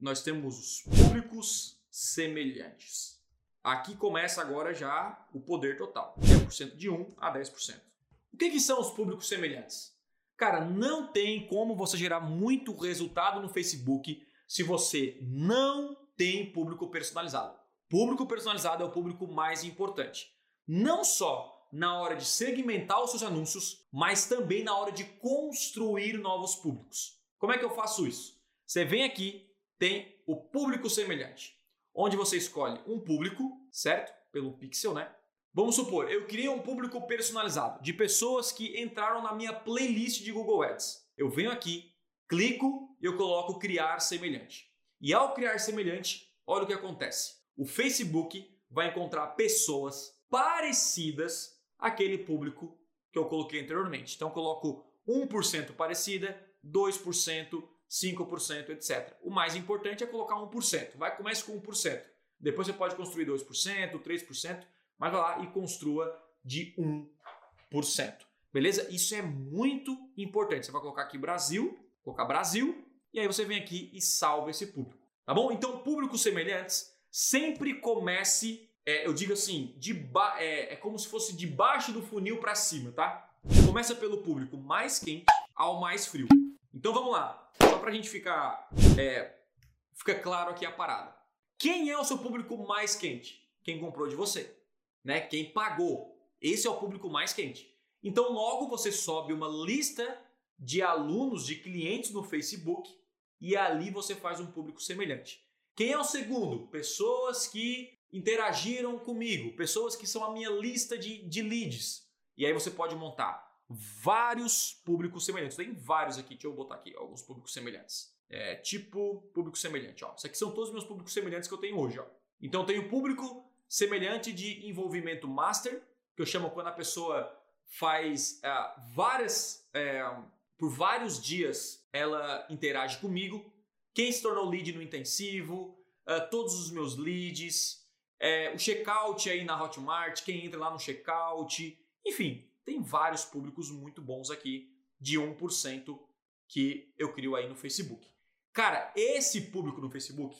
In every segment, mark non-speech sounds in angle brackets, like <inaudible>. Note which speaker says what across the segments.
Speaker 1: nós temos os públicos semelhantes. Aqui começa agora já o poder total. 10% de 1 a 10%. O que, que são os públicos semelhantes? Cara, não tem como você gerar muito resultado no Facebook se você não tem público personalizado. Público personalizado é o público mais importante. Não só na hora de segmentar os seus anúncios, mas também na hora de construir novos públicos. Como é que eu faço isso? Você vem aqui, tem o público semelhante, onde você escolhe um público, certo? Pelo pixel, né? Vamos supor, eu criei um público personalizado de pessoas que entraram na minha playlist de Google Ads. Eu venho aqui, clico e eu coloco criar semelhante. E ao criar semelhante, olha o que acontece. O Facebook vai encontrar pessoas parecidas àquele público que eu coloquei anteriormente. Então eu coloco 1% parecida, 2%, 5%, etc. O mais importante é colocar 1%. Vai comece com 1%. Depois você pode construir 2%, 3%, mas vai lá e construa de 1%. Beleza? Isso é muito importante. Você vai colocar aqui Brasil, colocar Brasil, e aí você vem aqui e salva esse público. Tá bom? Então, públicos semelhantes sempre comece, é, eu digo assim, de é, é como se fosse de baixo do funil para cima, tá? Começa pelo público mais quente ao mais frio. Então vamos lá, só para a gente ficar, é, fica claro aqui a parada. Quem é o seu público mais quente? Quem comprou de você né? Quem pagou. Esse é o público mais quente. Então, logo você sobe uma lista de alunos, de clientes no Facebook e ali você faz um público semelhante. Quem é o segundo? Pessoas que interagiram comigo, pessoas que são a minha lista de, de leads. E aí você pode montar vários públicos semelhantes. Tem vários aqui, deixa eu botar aqui alguns públicos semelhantes. É, tipo público semelhante, ó. Isso aqui são todos os meus públicos semelhantes que eu tenho hoje, ó. Então eu tenho público semelhante de envolvimento master, que eu chamo quando a pessoa faz uh, várias, uh, por vários dias, ela interage comigo. Quem se tornou lead no intensivo, uh, todos os meus leads, o checkout aí na Hotmart, quem entra lá no checkout, enfim, tem vários públicos muito bons aqui de 1% que eu crio aí no Facebook. Cara, esse público no Facebook,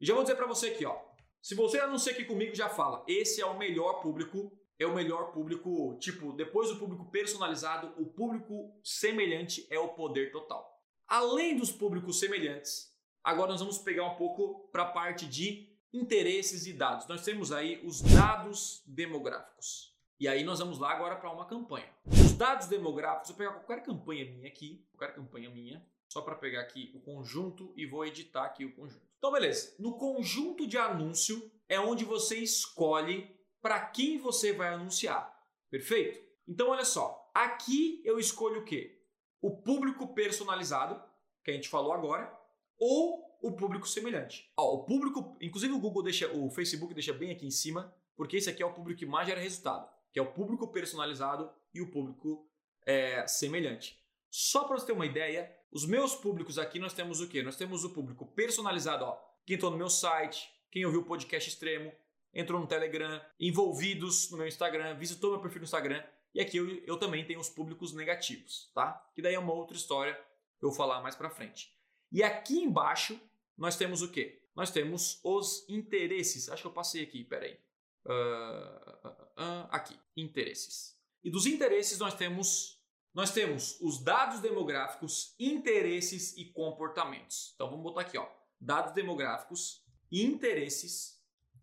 Speaker 1: já vou dizer para você aqui, ó, se você anuncia aqui comigo, já fala. Esse é o melhor público. É o melhor público, tipo, depois do público personalizado, o público semelhante é o poder total. Além dos públicos semelhantes, agora nós vamos pegar um pouco para a parte de interesses e dados. Nós temos aí os dados demográficos. E aí nós vamos lá agora para uma campanha. Os dados demográficos, eu vou pegar qualquer campanha minha aqui, qualquer campanha minha, só para pegar aqui o conjunto e vou editar aqui o conjunto. Então, beleza. No conjunto de anúncio é onde você escolhe para quem você vai anunciar. Perfeito? Então, olha só. Aqui eu escolho o quê? O público personalizado, que a gente falou agora, ou o público semelhante. Ó, o público, inclusive o Google deixa, o Facebook deixa bem aqui em cima, porque esse aqui é o público que mais gera resultado, que é o público personalizado e o público é, semelhante. Só para você ter uma ideia, os meus públicos aqui nós temos o quê? Nós temos o público personalizado, ó. Quem entrou no meu site, quem ouviu o podcast extremo, entrou no Telegram, envolvidos no meu Instagram, visitou meu perfil no Instagram. E aqui eu, eu também tenho os públicos negativos, tá? Que daí é uma outra história que eu vou falar mais pra frente. E aqui embaixo nós temos o quê? Nós temos os interesses. Acho que eu passei aqui, peraí. Uh, uh, aqui, interesses. E dos interesses nós temos nós temos os dados demográficos, interesses e comportamentos. Então vamos botar aqui, ó, dados demográficos, interesses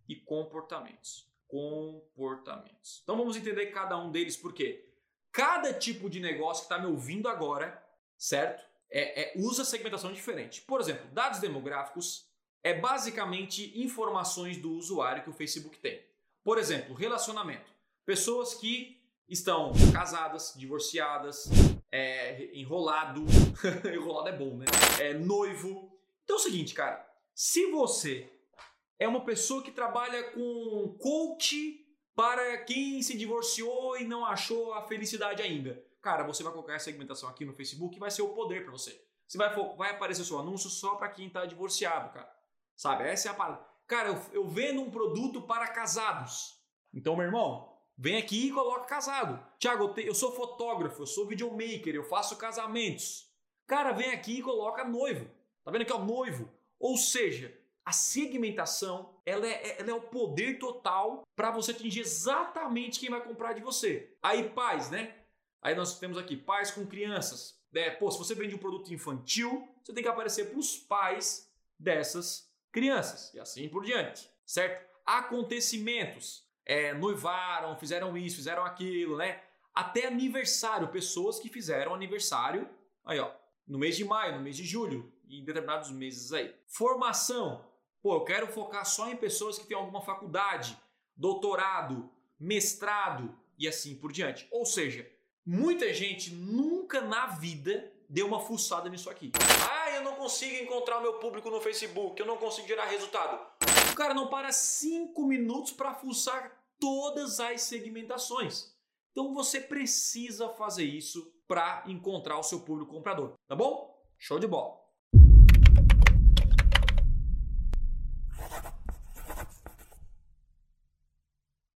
Speaker 1: e comportamentos. Comportamentos. Então vamos entender cada um deles porque cada tipo de negócio que está me ouvindo agora, certo? É, é, usa segmentação diferente. Por exemplo, dados demográficos é basicamente informações do usuário que o Facebook tem. Por exemplo, relacionamento. Pessoas que estão casadas, divorciadas, é, enrolado. <laughs> enrolado é bom, né? É, noivo. Então é o seguinte, cara. Se você é uma pessoa que trabalha com coach para quem se divorciou e não achou a felicidade ainda, cara, você vai colocar essa segmentação aqui no Facebook e vai ser o poder para você. Você vai, vai aparecer seu anúncio só para quem tá divorciado, cara. Sabe? Essa é a parada. Cara, eu, eu vendo um produto para casados. Então, meu irmão, Vem aqui e coloca casado. Tiago, eu, eu sou fotógrafo, eu sou videomaker, eu faço casamentos. Cara, vem aqui e coloca noivo. Tá vendo aqui, ó, noivo. Ou seja, a segmentação ela é, ela é o poder total para você atingir exatamente quem vai comprar de você. Aí, pais, né? Aí nós temos aqui pais com crianças. É, pô, se você vende um produto infantil, você tem que aparecer para os pais dessas crianças e assim por diante, certo? Acontecimentos, é, noivaram, fizeram isso, fizeram aquilo, né? Até aniversário, pessoas que fizeram aniversário, aí ó, no mês de maio, no mês de julho, em determinados meses aí. Formação, pô, eu quero focar só em pessoas que têm alguma faculdade, doutorado, mestrado e assim por diante. Ou seja, muita gente nunca na vida Deu uma fuçada nisso aqui. Ah, eu não consigo encontrar o meu público no Facebook, eu não consigo gerar resultado. O cara não para cinco minutos para fuçar todas as segmentações. Então você precisa fazer isso para encontrar o seu público comprador, tá bom? Show de bola!